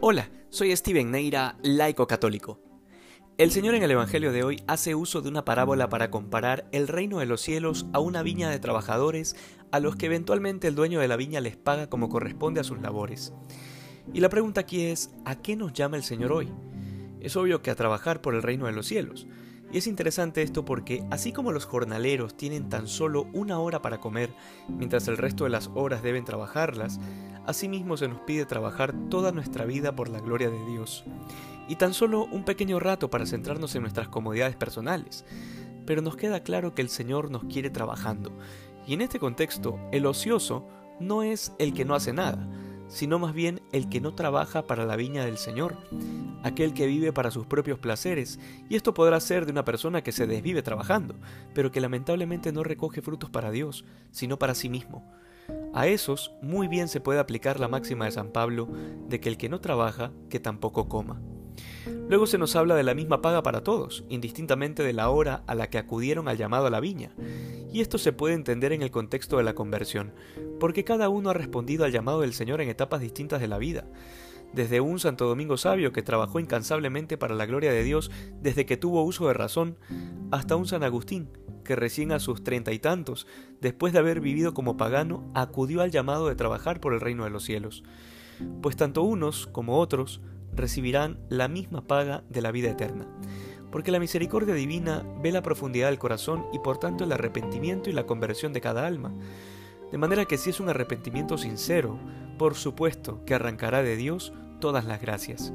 Hola, soy Steven Neira, laico católico. El Señor en el Evangelio de hoy hace uso de una parábola para comparar el reino de los cielos a una viña de trabajadores a los que eventualmente el dueño de la viña les paga como corresponde a sus labores. Y la pregunta aquí es, ¿a qué nos llama el Señor hoy? Es obvio que a trabajar por el reino de los cielos. Y es interesante esto porque así como los jornaleros tienen tan solo una hora para comer, mientras el resto de las horas deben trabajarlas, asimismo se nos pide trabajar toda nuestra vida por la gloria de Dios. Y tan solo un pequeño rato para centrarnos en nuestras comodidades personales. Pero nos queda claro que el Señor nos quiere trabajando. Y en este contexto, el ocioso no es el que no hace nada, sino más bien el que no trabaja para la viña del Señor, aquel que vive para sus propios placeres, y esto podrá ser de una persona que se desvive trabajando, pero que lamentablemente no recoge frutos para Dios, sino para sí mismo. A esos muy bien se puede aplicar la máxima de San Pablo de que el que no trabaja, que tampoco coma. Luego se nos habla de la misma paga para todos, indistintamente de la hora a la que acudieron al llamado a la viña, y esto se puede entender en el contexto de la conversión, porque cada uno ha respondido al llamado del Señor en etapas distintas de la vida. Desde un Santo Domingo sabio que trabajó incansablemente para la gloria de Dios desde que tuvo uso de razón, hasta un San Agustín, que recién a sus treinta y tantos, después de haber vivido como pagano, acudió al llamado de trabajar por el reino de los cielos. Pues tanto unos como otros recibirán la misma paga de la vida eterna porque la misericordia divina ve la profundidad del corazón y por tanto el arrepentimiento y la conversión de cada alma. De manera que si es un arrepentimiento sincero, por supuesto que arrancará de Dios todas las gracias.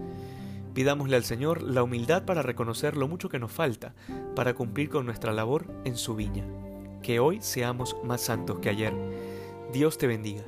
Pidámosle al Señor la humildad para reconocer lo mucho que nos falta para cumplir con nuestra labor en su viña. Que hoy seamos más santos que ayer. Dios te bendiga.